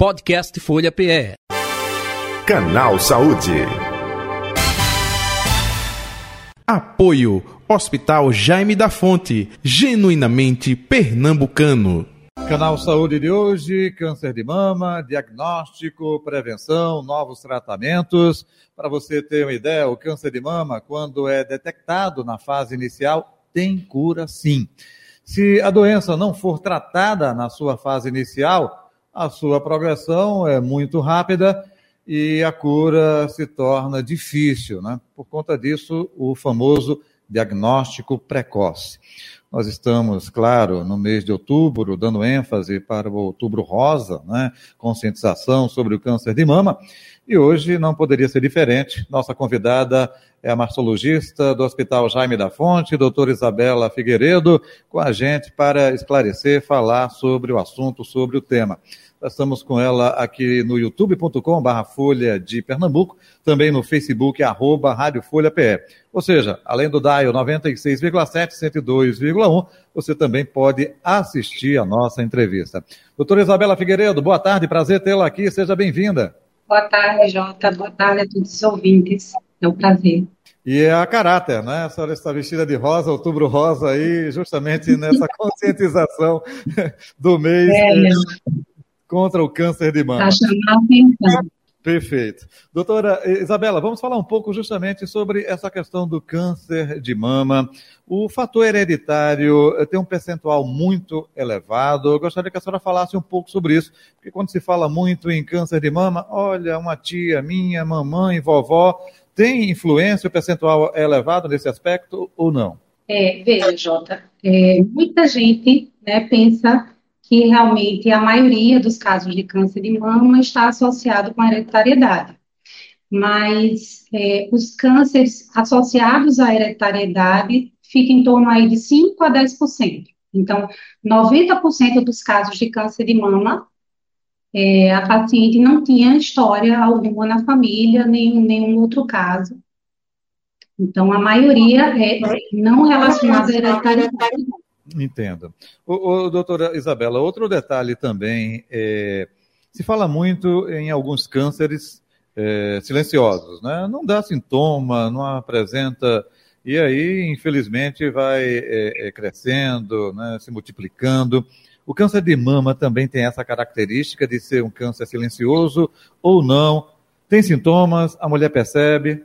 Podcast Folha PE. Canal Saúde. Apoio Hospital Jaime da Fonte, genuinamente pernambucano. Canal Saúde de hoje, câncer de mama, diagnóstico, prevenção, novos tratamentos. Para você ter uma ideia, o câncer de mama, quando é detectado na fase inicial, tem cura sim. Se a doença não for tratada na sua fase inicial, a sua progressão é muito rápida e a cura se torna difícil, né? Por conta disso, o famoso diagnóstico precoce. Nós estamos, claro, no mês de outubro, dando ênfase para o outubro rosa, né? conscientização sobre o câncer de mama. E hoje não poderia ser diferente. Nossa convidada é a mastologista do Hospital Jaime da Fonte, doutora Isabela Figueiredo, com a gente para esclarecer, falar sobre o assunto, sobre o tema. Nós estamos com ela aqui no youtube.com barra Folha de Pernambuco, também no Facebook, arroba Rádio Folha PE. Ou seja, além do DAIO 96,7, 102,1, você também pode assistir a nossa entrevista. Doutora Isabela Figueiredo, boa tarde, prazer tê-la aqui, seja bem-vinda. Boa tarde, Jota, boa tarde a todos os ouvintes, é um prazer. E é a caráter, né? A senhora está vestida de rosa, outubro rosa aí, justamente nessa conscientização do mês. É, contra o câncer de mama. Tá Perfeito. Doutora Isabela, vamos falar um pouco justamente sobre essa questão do câncer de mama. O fator hereditário tem um percentual muito elevado. Eu gostaria que a senhora falasse um pouco sobre isso, porque quando se fala muito em câncer de mama, olha, uma tia minha, mamãe, vovó, tem influência, o percentual é elevado nesse aspecto ou não? É, veja, Jota, é, muita gente né, pensa que realmente a maioria dos casos de câncer de mama está associado com a hereditariedade. Mas é, os cânceres associados à hereditariedade ficam em torno aí de 5 a 10%. Então, 90% dos casos de câncer de mama, é, a paciente não tinha história alguma na família, nem nenhum outro caso. Então, a maioria é não relacionada à hereditariedade. Entendo. O, o, doutora Isabela, outro detalhe também, é, se fala muito em alguns cânceres é, silenciosos, né? Não dá sintoma, não apresenta, e aí, infelizmente, vai é, é, crescendo, né, se multiplicando. O câncer de mama também tem essa característica de ser um câncer silencioso ou não? Tem sintomas, a mulher percebe?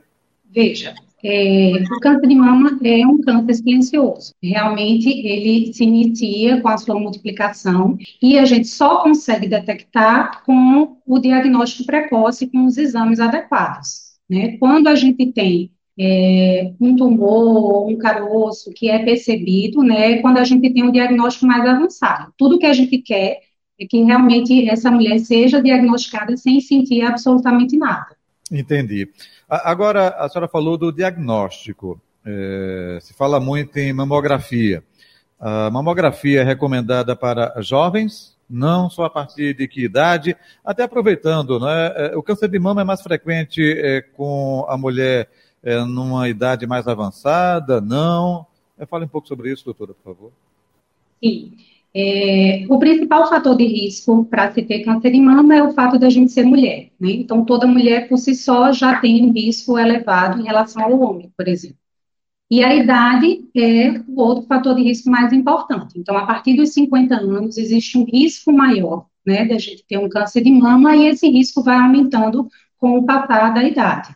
Veja, é, o câncer de mama é um câncer silencioso. Realmente, ele se inicia com a sua multiplicação e a gente só consegue detectar com o diagnóstico precoce, com os exames adequados. Né? Quando a gente tem é, um tumor, um caroço que é percebido, né, quando a gente tem um diagnóstico mais avançado. Tudo que a gente quer é que realmente essa mulher seja diagnosticada sem sentir absolutamente nada. Entendi. Agora, a senhora falou do diagnóstico. É, se fala muito em mamografia. A mamografia é recomendada para jovens, não só a partir de que idade, até aproveitando, né? É, o câncer de mama é mais frequente é, com a mulher é, numa idade mais avançada, não? É, fale um pouco sobre isso, doutora, por favor. Sim. É, o principal fator de risco para se ter câncer de mama é o fato da gente ser mulher, né? Então, toda mulher por si só já tem um risco elevado em relação ao homem, por exemplo. E a idade é o outro fator de risco mais importante. Então, a partir dos 50 anos, existe um risco maior, né, da gente ter um câncer de mama, e esse risco vai aumentando com o passar da idade.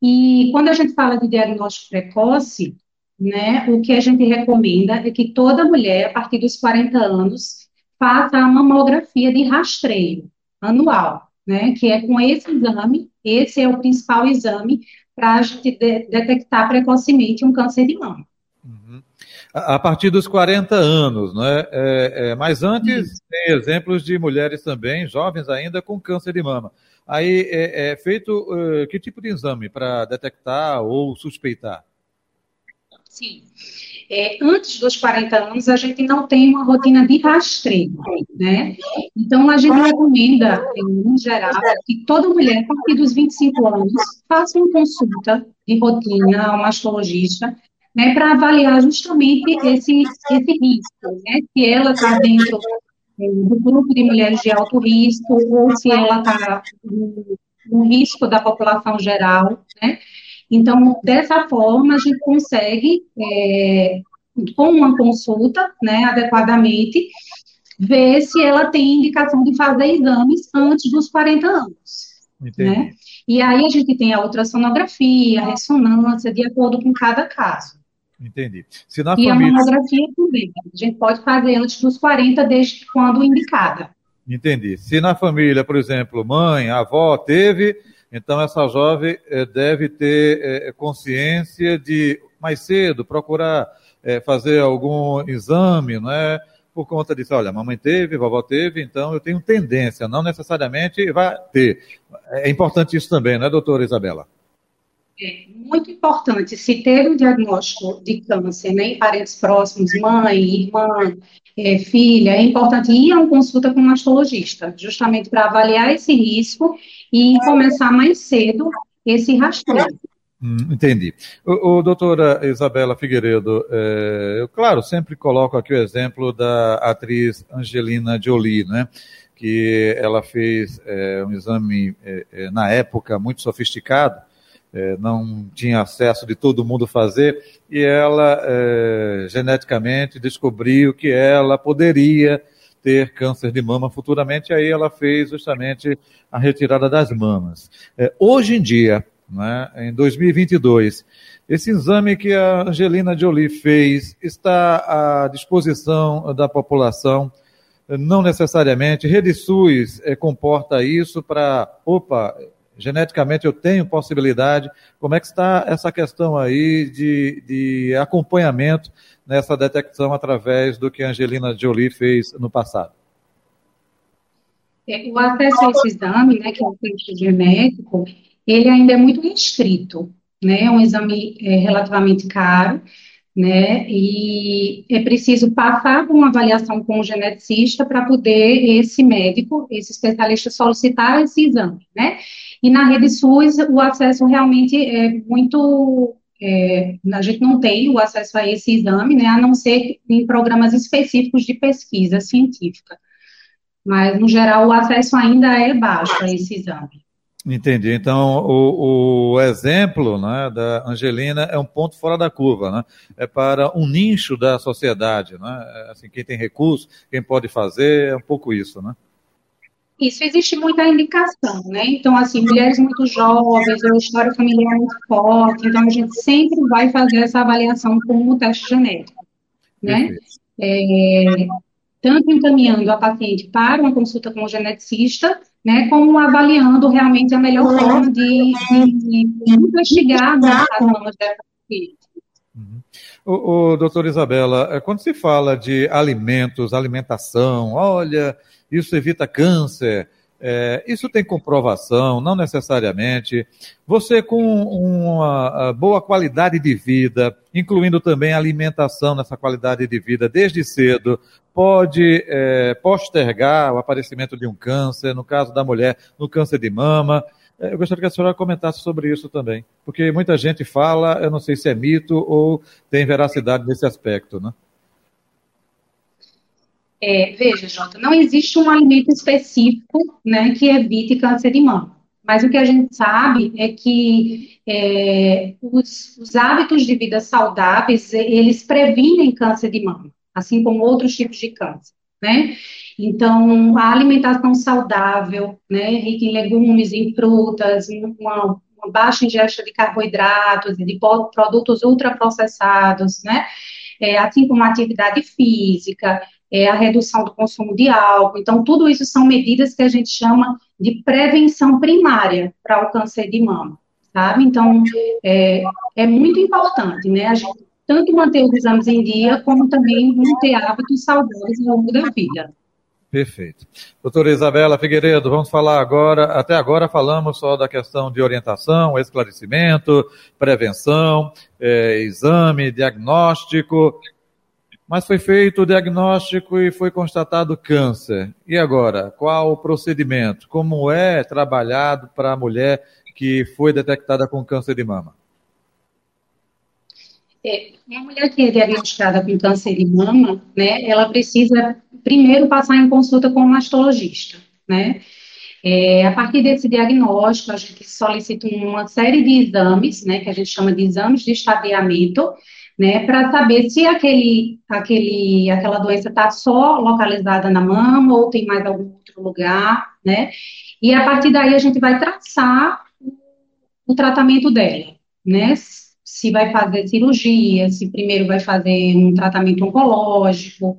E quando a gente fala de diagnóstico precoce, né, o que a gente recomenda é que toda mulher, a partir dos 40 anos, faça a mamografia de rastreio anual, né, que é com esse exame, esse é o principal exame para a gente de detectar precocemente um câncer de mama. Uhum. A partir dos 40 anos, né? É, é, mas antes Isso. tem exemplos de mulheres também, jovens ainda, com câncer de mama. Aí é, é feito uh, que tipo de exame para detectar ou suspeitar? Sim. É, antes dos 40 anos, a gente não tem uma rotina de rastreio, né? Então, a gente recomenda, em geral, que toda mulher, a partir dos 25 anos, faça uma consulta de rotina ao mastologista, né, para avaliar justamente esse, esse risco, né? Se ela está dentro do grupo de mulheres de alto risco, ou se ela está no risco da população geral, né? Então, dessa forma, a gente consegue, é, com uma consulta, né, adequadamente, ver se ela tem indicação de fazer exames antes dos 40 anos. Entendi. Né? E aí a gente tem a ultrassonografia, a ressonância, de acordo com cada caso. Entendi. Se na e família... a mamografia também. A gente pode fazer antes dos 40, desde quando indicada. Entendi. Se na família, por exemplo, mãe, avó teve, então essa jovem eh, deve ter eh, consciência de mais cedo procurar eh, fazer algum exame, não é? por conta disso, olha, mamãe teve, vovó teve, então eu tenho tendência, não necessariamente vai ter. É importante isso também, não é, doutora Isabela? É muito importante. Se ter um diagnóstico de câncer né, em parentes próximos, mãe, irmã, é, filha, é importante ir a uma consulta com um mastologista, justamente para avaliar esse risco e começar mais cedo esse rastreio. Hum, entendi. O, o, doutora Isabela Figueiredo, é, eu, claro, sempre coloco aqui o exemplo da atriz Angelina Jolie, né? Que ela fez é, um exame, é, é na época, muito sofisticado, não tinha acesso de todo mundo fazer, e ela é, geneticamente descobriu que ela poderia ter câncer de mama futuramente, aí ela fez justamente a retirada das mamas. hoje em dia, né, em 2022. Esse exame que a Angelina Jolie fez está à disposição da população, não necessariamente. Rede SUS é, comporta isso para, opa, geneticamente eu tenho possibilidade. Como é que está essa questão aí de, de acompanhamento nessa detecção através do que a Angelina Jolie fez no passado? É, o acesso a esse exame, né, que é o teste genético, ele ainda é muito restrito, né? É um exame é, relativamente caro, né? E é preciso passar por uma avaliação com o geneticista para poder esse médico, esse especialista solicitar esse exame, né? E na rede SUS o acesso realmente é muito é, a gente não tem o acesso a esse exame, né, a não ser em programas específicos de pesquisa científica. Mas, no geral, o acesso ainda é baixo a esse exame. Entendi. Então, o, o, exemplo né, da Angelina é um ponto fora da curva, né? É para um nicho da sociedade, né? É, assim, quem tem recurso, quem pode fazer, é um pouco isso, né? Isso, existe muita indicação, né? Então, assim, mulheres muito jovens, ou história familiar muito forte, então a gente sempre vai fazer essa avaliação com o teste genético, né? É, tanto encaminhando a paciente para uma consulta com o geneticista, né, como avaliando realmente a melhor uhum. forma de, de, de investigar né, as mamas dessa paciente. O, o doutor Isabela, é, quando se fala de alimentos, alimentação, olha, isso evita câncer, é, isso tem comprovação, não necessariamente. Você, com uma boa qualidade de vida, incluindo também alimentação nessa qualidade de vida desde cedo, pode é, postergar o aparecimento de um câncer, no caso da mulher, no câncer de mama. É, eu gostaria que a senhora comentasse sobre isso também, porque muita gente fala, eu não sei se é mito ou tem veracidade nesse aspecto, né? É, veja, Jota, não existe um alimento específico né, que evite câncer de mama. Mas o que a gente sabe é que é, os, os, hábitos de vida saudáveis, eles previnem câncer de mama, assim como outros tipos de câncer, né? Então, a alimentação saudável, né, rica em legumes, em frutas, uma, uma baixa ingesta de carboidratos e de produtos ultraprocessados, né? É, assim como atividade física, é, a redução do consumo de álcool. Então, tudo isso são medidas que a gente chama de prevenção primária para o câncer de mama, sabe? Então, é, é muito importante, né? A gente tanto manter os exames em dia, como também manter hábitos saudáveis ao longo da vida. Perfeito. Doutora Isabela Figueiredo, vamos falar agora, até agora falamos só da questão de orientação, esclarecimento, prevenção, é, exame, diagnóstico, mas foi feito o diagnóstico e foi constatado câncer. E agora, qual o procedimento? Como é trabalhado para a mulher que foi detectada com câncer de mama? É, mulher que é diagnosticada com câncer de mama, né, ela precisa primeiro passar em consulta com um mastologista, né? É, a partir desse diagnóstico, a gente solicita uma série de exames, né, que a gente chama de exames de estadiamento, né, para saber se aquele, aquele, aquela doença está só localizada na mama ou tem mais algum outro lugar, né? E a partir daí a gente vai traçar o tratamento dela, né? Se vai fazer cirurgia, se primeiro vai fazer um tratamento oncológico.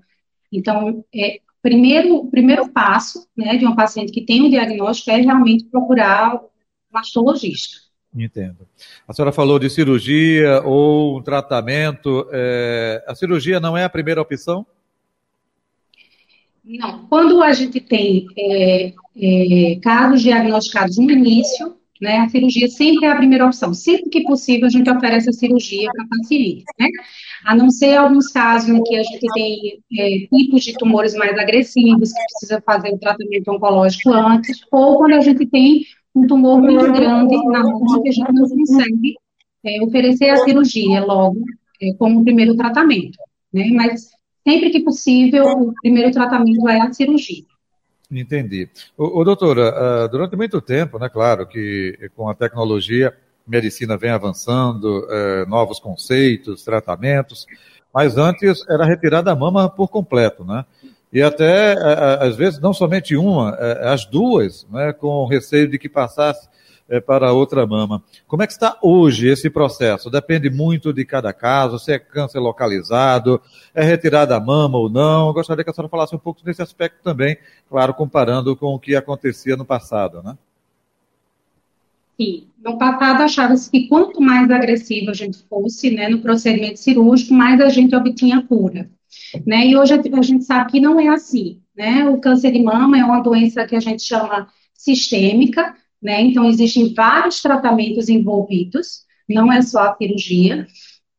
Então, é, primeiro, o primeiro passo, né, de uma paciente que tem um diagnóstico é realmente procurar um mastologista. Entendo. A senhora falou de cirurgia ou um tratamento. É, a cirurgia não é a primeira opção? Não. Quando a gente tem é, é, casos diagnosticados no início, né, a cirurgia sempre é a primeira opção. Sempre que possível, a gente oferece a cirurgia para paciente, né? A não ser alguns casos em que a gente tem é, tipos de tumores mais agressivos, que precisa fazer o tratamento oncológico antes, ou quando a gente tem um tumor muito grande na mão que a gente não consegue é, oferecer a cirurgia logo é, como primeiro tratamento, né? Mas sempre que possível, o primeiro tratamento é a cirurgia. Entendi. O doutora, uh, durante muito tempo, né, claro que com a tecnologia, medicina vem avançando, uh, novos conceitos, tratamentos, mas antes era retirada a mama por completo, né? E até, às vezes, não somente uma, as duas, né, com receio de que passasse é, para outra mama. Como é que está hoje esse processo? Depende muito de cada caso, se é câncer localizado, é retirada a mama ou não. Eu gostaria que a senhora falasse um pouco desse aspecto também, claro, comparando com o que acontecia no passado, né? Sim, no passado achava-se que quanto mais agressivo a gente fosse, né, no procedimento cirúrgico, mais a gente obtinha cura. Né? E hoje a gente sabe que não é assim, né? O câncer de mama é uma doença que a gente chama sistêmica, né? Então existem vários tratamentos envolvidos, não é só a cirurgia.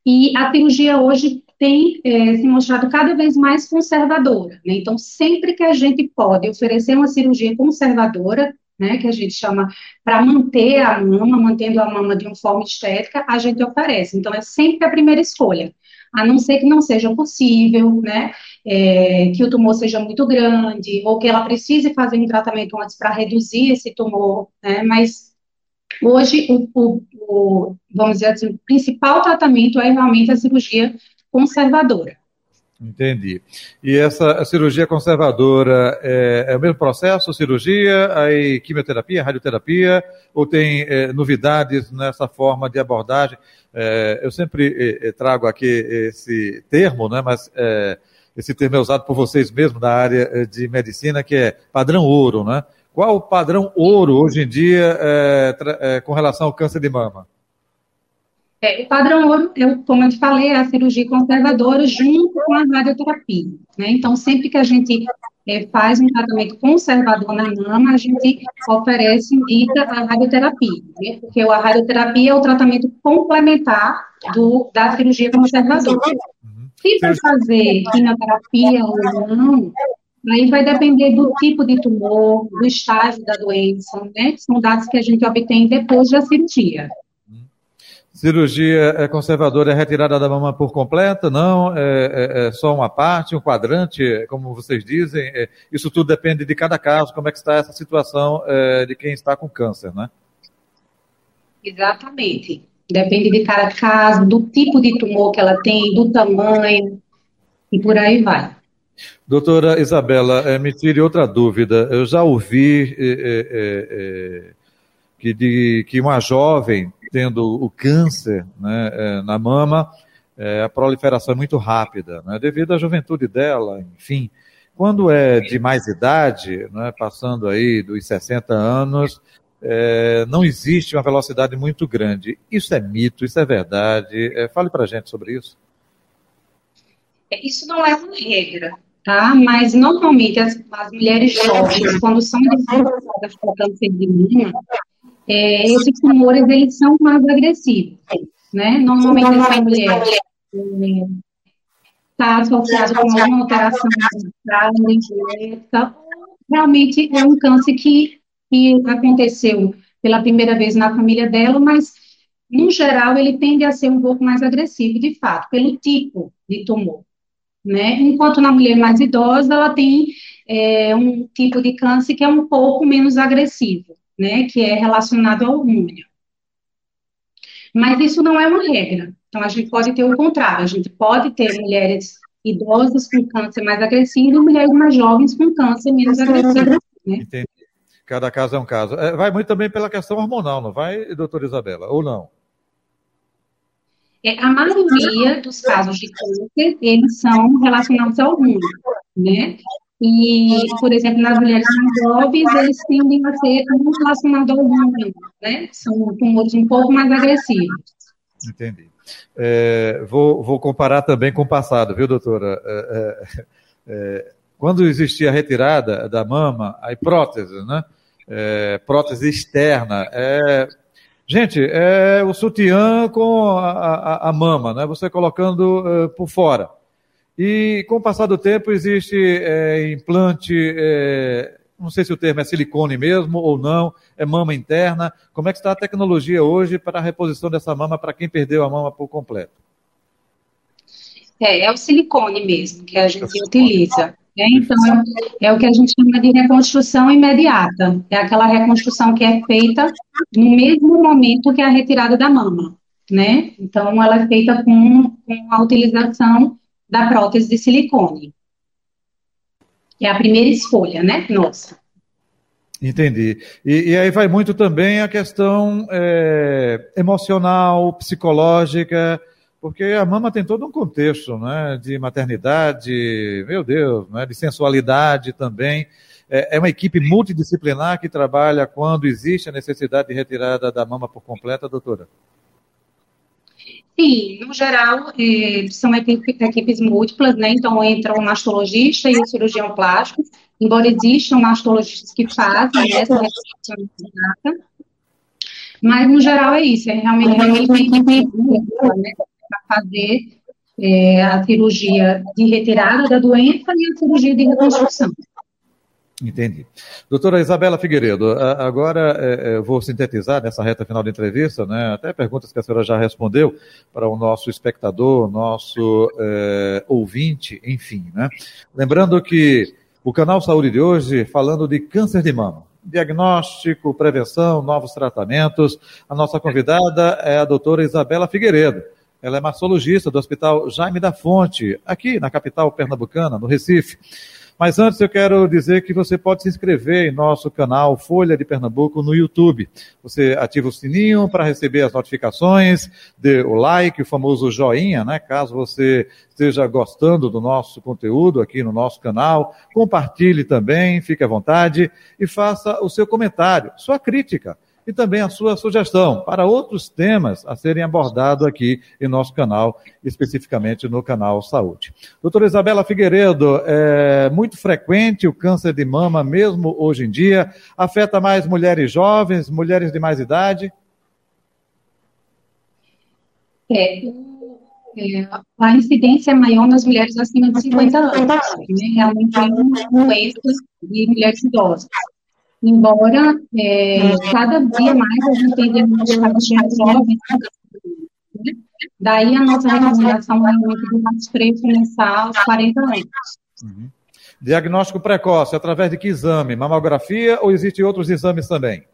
E a cirurgia hoje tem é, se mostrado cada vez mais conservadora, né? Então sempre que a gente pode oferecer uma cirurgia conservadora, né, que a gente chama para manter a mama, mantendo a mama de uma forma estética, a gente oferece. Então, é sempre a primeira escolha a não ser que não seja possível, né, é, que o tumor seja muito grande, ou que ela precise fazer um tratamento antes para reduzir esse tumor, né, mas hoje, o, o, o, vamos dizer assim, o principal tratamento é realmente a cirurgia conservadora. Entendi. E essa cirurgia conservadora é, é, o mesmo processo, cirurgia, aí quimioterapia, radioterapia, ou tem é, novidades nessa forma de abordagem? É, eu sempre é, é, trago aqui esse termo, né, mas é, esse termo é usado por vocês mesmos da área de medicina, que é padrão ouro, né? Qual o padrão ouro hoje em dia com relação ao câncer de mama? É, o padrão ouro, eu, como eu te falei, é a cirurgia conservadora junto com a radioterapia. Né? Então, sempre que a gente é, faz um tratamento conservador na mama, a gente oferece, indica a radioterapia, né? porque a radioterapia é o tratamento complementar do, da cirurgia conservadora. Se vai fazer quimioterapia ou não, aí vai depender do tipo de tumor, do estágio da doença, né? São dados que a gente obtém depois da cirurgia. Cirurgia é conservadora é retirada da mama por completa? Não, é, é, é só uma parte, um quadrante, como vocês dizem. É, isso tudo depende de cada caso, como é que está essa situação é, de quem está com câncer, né? Exatamente. Depende de cada caso, do tipo de tumor que ela tem, do tamanho, e por aí vai. Doutora Isabela, é, me tire outra dúvida. Eu já ouvi que, de, que uma jovem tendo o câncer né, é, na mama, é, a proliferação é muito rápida, né, devido à juventude dela, enfim. Quando é de mais idade, né, passando aí dos 60 anos, é, não existe uma velocidade muito grande. Isso é mito, isso é verdade. É, fale para gente sobre isso. É, isso não é uma regra, tá? Mas normalmente as, as mulheres jovens, quando são diagnosticadas com câncer de mama, é, esses tumores eles são mais agressivos, né? Normalmente essa mulher está é, associada com alguma alteração genética, realmente é um câncer que, que aconteceu pela primeira vez na família dela, mas no geral, ele tende a ser um pouco mais agressivo, de fato, pelo tipo de tumor, né? Enquanto na mulher mais idosa, ela tem é, um tipo de câncer que é um pouco menos agressivo, né? Que é relacionado ao hormônio. Mas isso não é uma regra. Então, a gente pode ter o contrário. A gente pode ter mulheres idosas com câncer mais agressivo e mulheres mais jovens com câncer menos agressivo. Né? Entendi. Cada caso é um caso. É, vai muito também pela questão hormonal, não vai, doutora Isabela? Ou não? É, a maioria dos casos de câncer, eles são relacionados ao hormônio, né? E, por exemplo, nas mulheres jovens, eles tendem a ser relacionados ao hormônio, né? São tumores um pouco mais agressivos. Entendi. É, vou, vou, comparar também com o passado, viu, doutora? É, é, é quando existia a retirada da mama, a prótese, né? É, prótese externa, é, gente, é o sutiã com a, a, a mama, né? Você colocando por fora. E com o passar do tempo existe é, implante, é, não sei se o termo é silicone mesmo ou não, é mama interna. Como é que está a tecnologia hoje para a reposição dessa mama para quem perdeu a mama por completo? É, é o silicone mesmo que a gente é utiliza. É, então, é, é, o que a gente chama de reconstrução imediata. É aquela reconstrução que é feita no mesmo momento que a retirada da mama, né? Então, ela é feita com, com a utilização da prótese de silicone. É a primeira escolha, né? Nossa. Entendi. E, e aí vai muito também a questão é, emocional, psicológica, porque a mama tem todo um contexto, né? De maternidade, meu Deus, né? De sensualidade também. É, é uma equipe multidisciplinar que trabalha quando existe a necessidade de retirada da mama por completa, doutora? Sim, no geral, é, são equipes múltiplas, né? Então, entra o mastologista e o cirurgião plástico, embora existam mastologistas que fazem essa mas, no geral, é isso, é realmente uma equipe múltipla, né? Para fazer é, a cirurgia de retirada da doença e a cirurgia de reconstrução. Entendi. Doutora Isabela Figueiredo, agora é, é vou sintetizar nessa reta final da entrevista, né, até perguntas que a senhora já respondeu para o nosso espectador, nosso é, ouvinte, enfim. Né? Lembrando que o canal Saúde de hoje, falando de câncer de mama, diagnóstico, prevenção, novos tratamentos. A nossa convidada é a doutora Isabela Figueiredo. Ela é mastologista do Hospital Jaime da Fonte, aqui na capital pernambucana, no Recife. Mas antes eu quero dizer que você pode se inscrever em nosso canal Folha de Pernambuco no YouTube. Você ativa o sininho para receber as notificações, dê o like, o famoso joinha, né? Caso você esteja gostando do nosso conteúdo aqui no nosso canal, compartilhe também, fique à vontade e faça o seu comentário, sua crítica e também a sua sugestão para outros temas a serem abordados aqui em nosso canal, especificamente no canal Saúde. Doutora Isabela Figueiredo, é muito frequente o câncer de mama, mesmo hoje em dia, afeta mais mulheres jovens, mulheres de mais idade? É, é, a incidência é maior nas mulheres acima de 50 anos, né? realmente é uma doença de mulheres idosas embora é, cada dia mais a gente tem diagnosticados mais jovens, né? daí a nossa recomendação realmente do rastreio começar aos 40 anos. Uhum. Diagnóstico precoce, através de que exame? Mamografia ou existem outros exames também?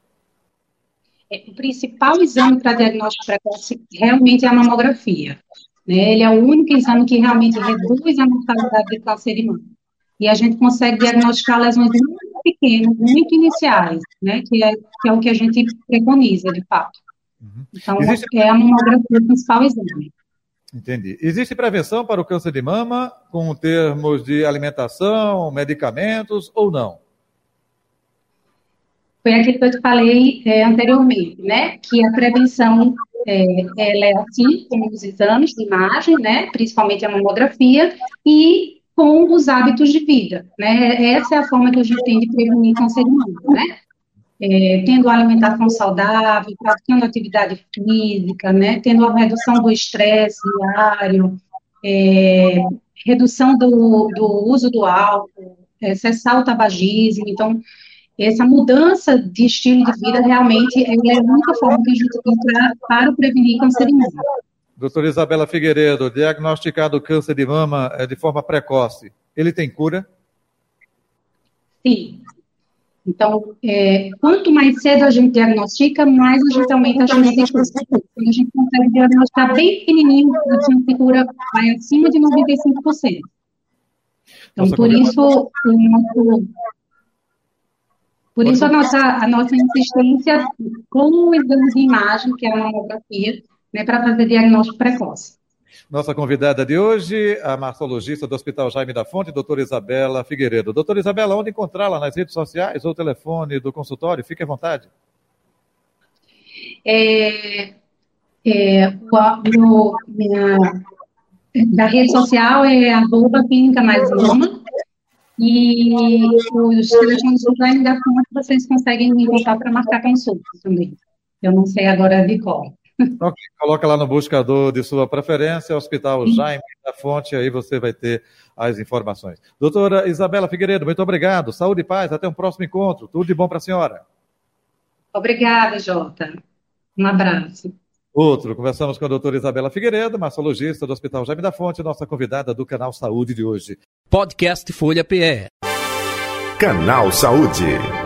É, o principal exame para diagnóstico precoce realmente é a mamografia. Né? Ele é o único exame que realmente reduz a mortalidade de câncer de mama. E a gente consegue diagnosticar lesões muito pequenos, muito iniciais, né? Que é, que é o que a gente preconiza, de fato. Uhum. Então, Existe... é a mamografia o principal exame. Entendi. Existe prevenção para o câncer de mama com termos de alimentação, medicamentos ou não? Foi aquilo que eu te falei é, anteriormente, né? Que a prevenção é, ela é assim, como os exames de imagem, né? Principalmente a mamografia, e com os hábitos de vida, né? Essa é a forma que a gente tem de prevenir câncer de mama, né? É, tendo alimentação saudável, praticando atividade física, né? Tendo a redução do estresse diário, é, redução do, do, uso do álcool, é, cessar o tabagismo. Então, essa mudança de estilo de vida realmente é a única forma que a gente tem para, para prevenir câncer de mama. Doutora Isabela Figueiredo, diagnosticado câncer de mama eh, de forma precoce, ele tem cura? Sim. Então, é, quanto mais cedo a gente diagnostica, mais a gente aumenta a chance de cura. Quando a gente consegue diagnosticar bem pequenininho, a chance de cura vai acima de 95%. Então, Nossa, por isso, o nosso, por isso a nossa, a nossa insistência com o exame de imagem, que é a mamografia, né, para fazer diagnóstico precoce. Nossa convidada de hoje, a mastologista do Hospital Jaime da Fonte, doutora Isabela Figueiredo. Doutora Isabela, onde encontrá-la? Nas redes sociais ou telefone do consultório? Fique à vontade. É, é, no, minha, da rede social é arroba clínica mais mama e os telefones do Jaime da Fonte vocês conseguem me encontrar para marcar consulta também. Eu não sei agora de qual. Então, coloca lá no buscador de sua preferência, Hospital Jaime da Fonte, aí você vai ter as informações. Doutora Isabela Figueiredo, muito obrigado. Saúde e paz, até um próximo encontro. Tudo de bom para a senhora. Obrigada, Jota. Um abraço. Outro, conversamos com a doutora Isabela Figueiredo, mastologista do Hospital Jaime da Fonte, nossa convidada do canal Saúde de hoje. Podcast Folha PE. Canal Saúde.